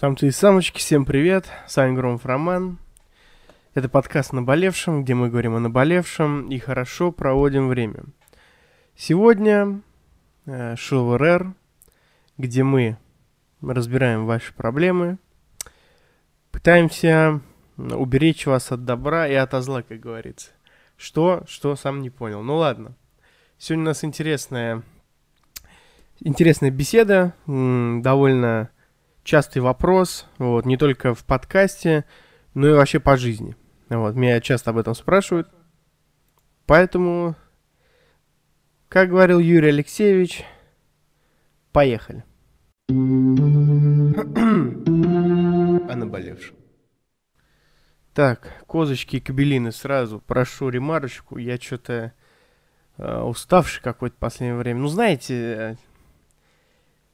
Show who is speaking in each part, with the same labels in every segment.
Speaker 1: Самцы и самочки, всем привет, с вами Громов Роман. Это подкаст «Наболевшем», где мы говорим о наболевшем и хорошо проводим время. Сегодня э, шоу РР, где мы разбираем ваши проблемы, пытаемся уберечь вас от добра и от зла, как говорится. Что? Что сам не понял. Ну ладно. Сегодня у нас интересная, интересная беседа, довольно частый вопрос, вот, не только в подкасте, но и вообще по жизни. Вот, меня часто об этом спрашивают. Поэтому, как говорил Юрий Алексеевич, поехали. О наболевшем. Так, козочки и кабелины сразу. Прошу ремарочку. Я что-то э, уставший какой-то в последнее время. Ну, знаете,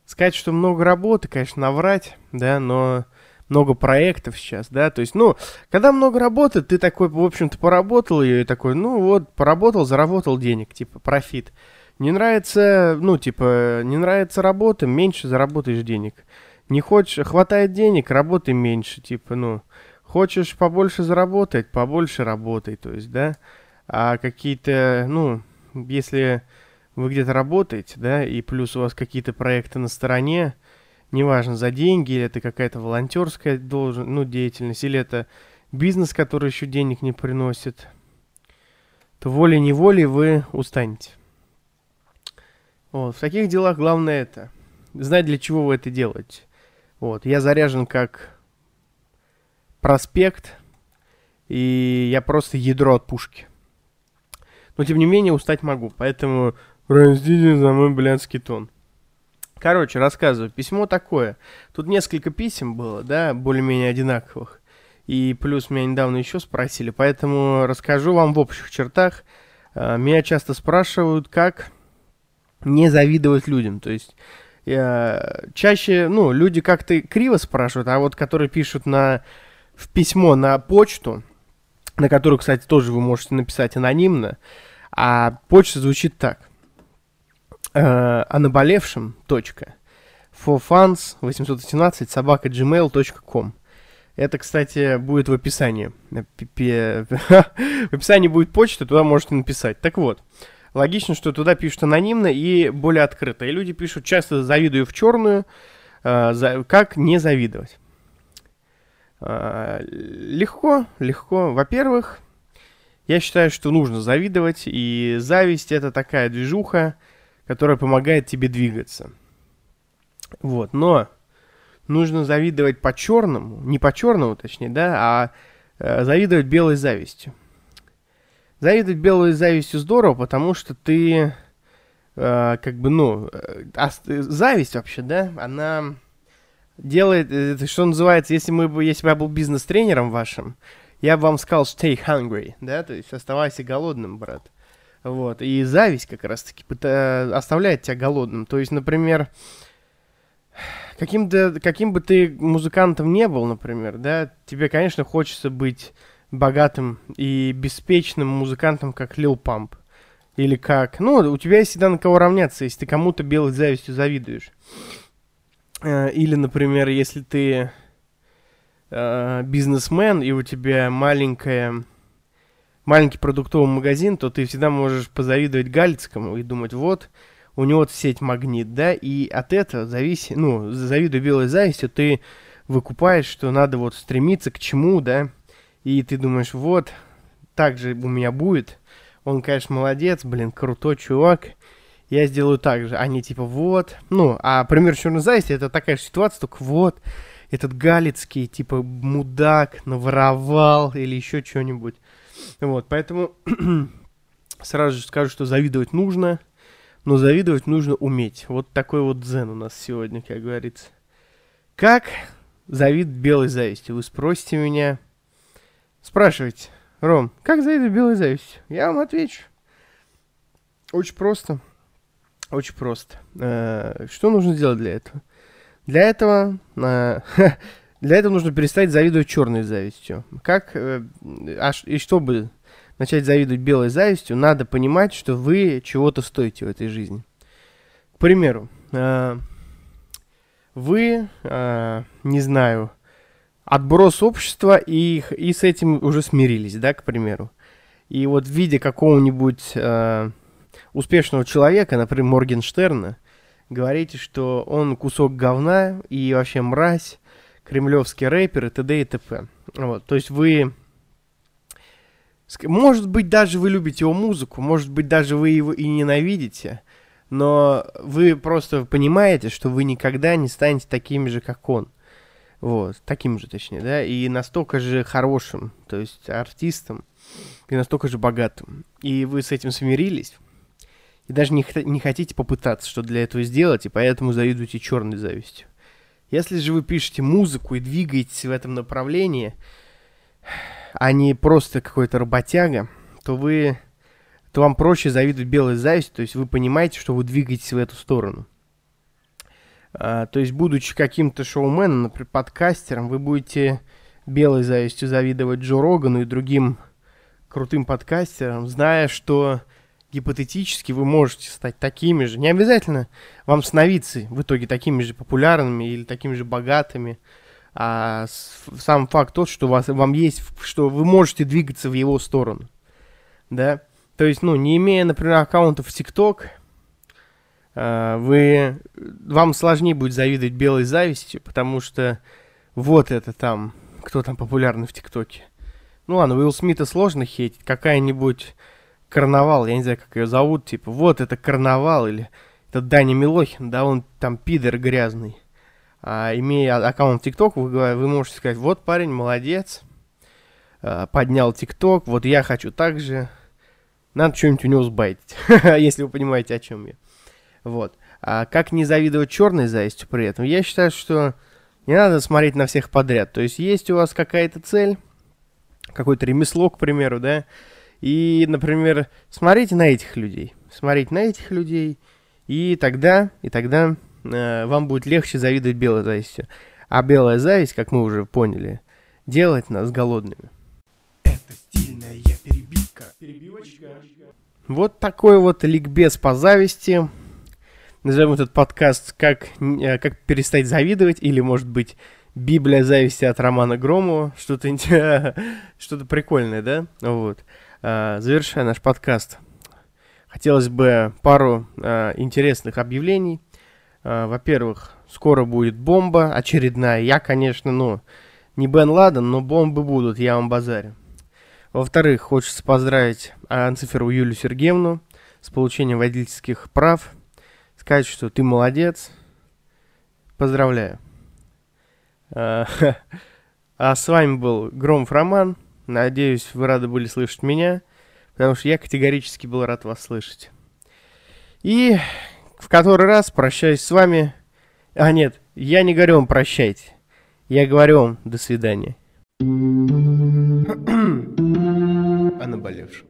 Speaker 1: сказать, что много работы, конечно, наврать, да, но много проектов сейчас, да, то есть, ну, когда много работы, ты такой, в общем-то, поработал ее и такой, ну, вот, поработал, заработал денег, типа, профит. Не нравится, ну, типа, не нравится работа, меньше заработаешь денег. Не хочешь, хватает денег, работай меньше, типа, ну, хочешь побольше заработать, побольше работай, то есть, да, а какие-то, ну, если вы где-то работаете, да, и плюс у вас какие-то проекты на стороне, неважно, за деньги, или это какая-то волонтерская должен, ну, деятельность, или это бизнес, который еще денег не приносит, то волей-неволей вы устанете. Вот, в таких делах главное это, знать, для чего вы это делаете. Вот, я заряжен как проспект, и я просто ядро от пушки. Но, тем не менее, устать могу, поэтому Простите за мой блядский тон. Короче, рассказываю. Письмо такое. Тут несколько писем было, да, более-менее одинаковых. И плюс меня недавно еще спросили, поэтому расскажу вам в общих чертах. А, меня часто спрашивают, как не завидовать людям. То есть я, чаще, ну, люди как-то криво спрашивают, а вот которые пишут на, в письмо на почту, на которую, кстати, тоже вы можете написать анонимно, а почта звучит так о наболевшем, точка, forfans 818 собака gmail.com. Это, кстати, будет в описании. В описании будет почта, туда можете написать. Так вот, логично, что туда пишут анонимно и более открыто. И люди пишут, часто завидую в черную, э, как не завидовать. Э, легко, легко. Во-первых, я считаю, что нужно завидовать, и зависть это такая движуха, которая помогает тебе двигаться. Вот, но нужно завидовать по черному, не по черному, точнее, да, а э, завидовать белой завистью. Завидовать белой завистью здорово, потому что ты, э, как бы, ну, э, зависть вообще, да, она делает, это что называется, если, мы, если бы я был бизнес-тренером вашим, я бы вам сказал stay hungry, да, то есть оставайся голодным, брат. Вот. И зависть как раз-таки оставляет тебя голодным. То есть, например, каким, -то, каким бы ты музыкантом не был, например, да, тебе, конечно, хочется быть богатым и беспечным музыкантом, как Лил Памп. Или как... Ну, у тебя есть всегда на кого равняться, если ты кому-то белой завистью завидуешь. Э, или, например, если ты э, бизнесмен, и у тебя маленькая маленький продуктовый магазин, то ты всегда можешь позавидовать Галицкому и думать, вот, у него сеть магнит, да, и от этого зависит, ну, завидуя белой завистью, ты выкупаешь, что надо вот стремиться к чему, да, и ты думаешь, вот, так же у меня будет, он, конечно, молодец, блин, крутой чувак, я сделаю так же, они типа, вот, ну, а пример черной зависти, это такая же ситуация, только вот, этот Галицкий, типа, мудак, наворовал или еще что-нибудь. Вот, поэтому сразу же скажу, что завидовать нужно, но завидовать нужно уметь. Вот такой вот дзен у нас сегодня, как говорится. Как завид белой завистью? Вы спросите меня. Спрашивайте. Ром, как завидовать белой завистью? Я вам отвечу. Очень просто. Очень просто. Э, что нужно сделать для этого? Для этого э, Для этого нужно перестать завидовать черной завистью. Как, э, а, и чтобы начать завидовать белой завистью, надо понимать, что вы чего-то стоите в этой жизни. К примеру, э, вы, э, не знаю, отброс общества и, и с этим уже смирились, да, к примеру. И вот в виде какого-нибудь успешного человека, например, Моргенштерна, говорите, что он кусок говна и вообще мразь, кремлевский рэпер и т.д. и т.п. Вот, то есть вы... Может быть, даже вы любите его музыку, может быть, даже вы его и ненавидите, но вы просто понимаете, что вы никогда не станете такими же, как он. Вот, таким же, точнее, да, и настолько же хорошим, то есть артистом, и настолько же богатым. И вы с этим смирились, и даже не, не хотите попытаться что для этого сделать, и поэтому завидуете черной завистью. Если же вы пишете музыку и двигаетесь в этом направлении, а не просто какой-то работяга, то вы то вам проще завидовать белой завистью, то есть вы понимаете, что вы двигаетесь в эту сторону. А, то есть, будучи каким-то шоуменом, например, подкастером, вы будете белой завистью завидовать Джо Рогану и другим крутым подкастерам, зная, что гипотетически вы можете стать такими же. Не обязательно вам становиться в итоге такими же популярными или такими же богатыми. А сам факт тот, что у вас, вам есть, что вы можете двигаться в его сторону. Да? То есть, ну, не имея, например, аккаунтов в ТикТок, а, вы, вам сложнее будет завидовать белой завистью, потому что вот это там, кто там популярный в ТикТоке. Ну ладно, Уилл Смита сложно хейтить, какая-нибудь карнавал, я не знаю, как ее зовут, типа, вот это карнавал, или это Даня Милохин, да, он там пидор грязный. А, имея аккаунт ТикТок, вы, вы можете сказать, вот парень, молодец, а, поднял ТикТок, вот я хочу так же, надо что-нибудь у него сбайтить, если вы понимаете, о чем я. Вот. А как не завидовать черной завистью при этом? Я считаю, что не надо смотреть на всех подряд. То есть есть у вас какая-то цель, какое-то ремесло, к примеру, да, и, например, смотрите на этих людей, смотрите на этих людей, и тогда, и тогда э, вам будет легче завидовать белой завистью. А белая зависть, как мы уже поняли, делает нас голодными. Это стильная перебивка. Перебивочка. Вот такой вот ликбез по зависти. Назовем этот подкаст как, э, как перестать завидовать, или, может быть, Библия зависти от Романа Громова. Что-то что прикольное, да? Вот. А, завершая наш подкаст, хотелось бы пару а, интересных объявлений. А, во-первых, скоро будет бомба очередная. Я, конечно, ну, не Бен Ладен, но бомбы будут, я вам базарю. Во-вторых, хочется поздравить Анциферу Юлию Сергеевну с получением водительских прав. Сказать, что ты молодец. Поздравляю. Э, а с вами был Громов Роман. Надеюсь, вы рады были слышать меня, потому что я категорически был рад вас слышать. И в который раз прощаюсь с вами. А нет, я не говорю вам прощайте. Я говорю вам до свидания. О наболевшем.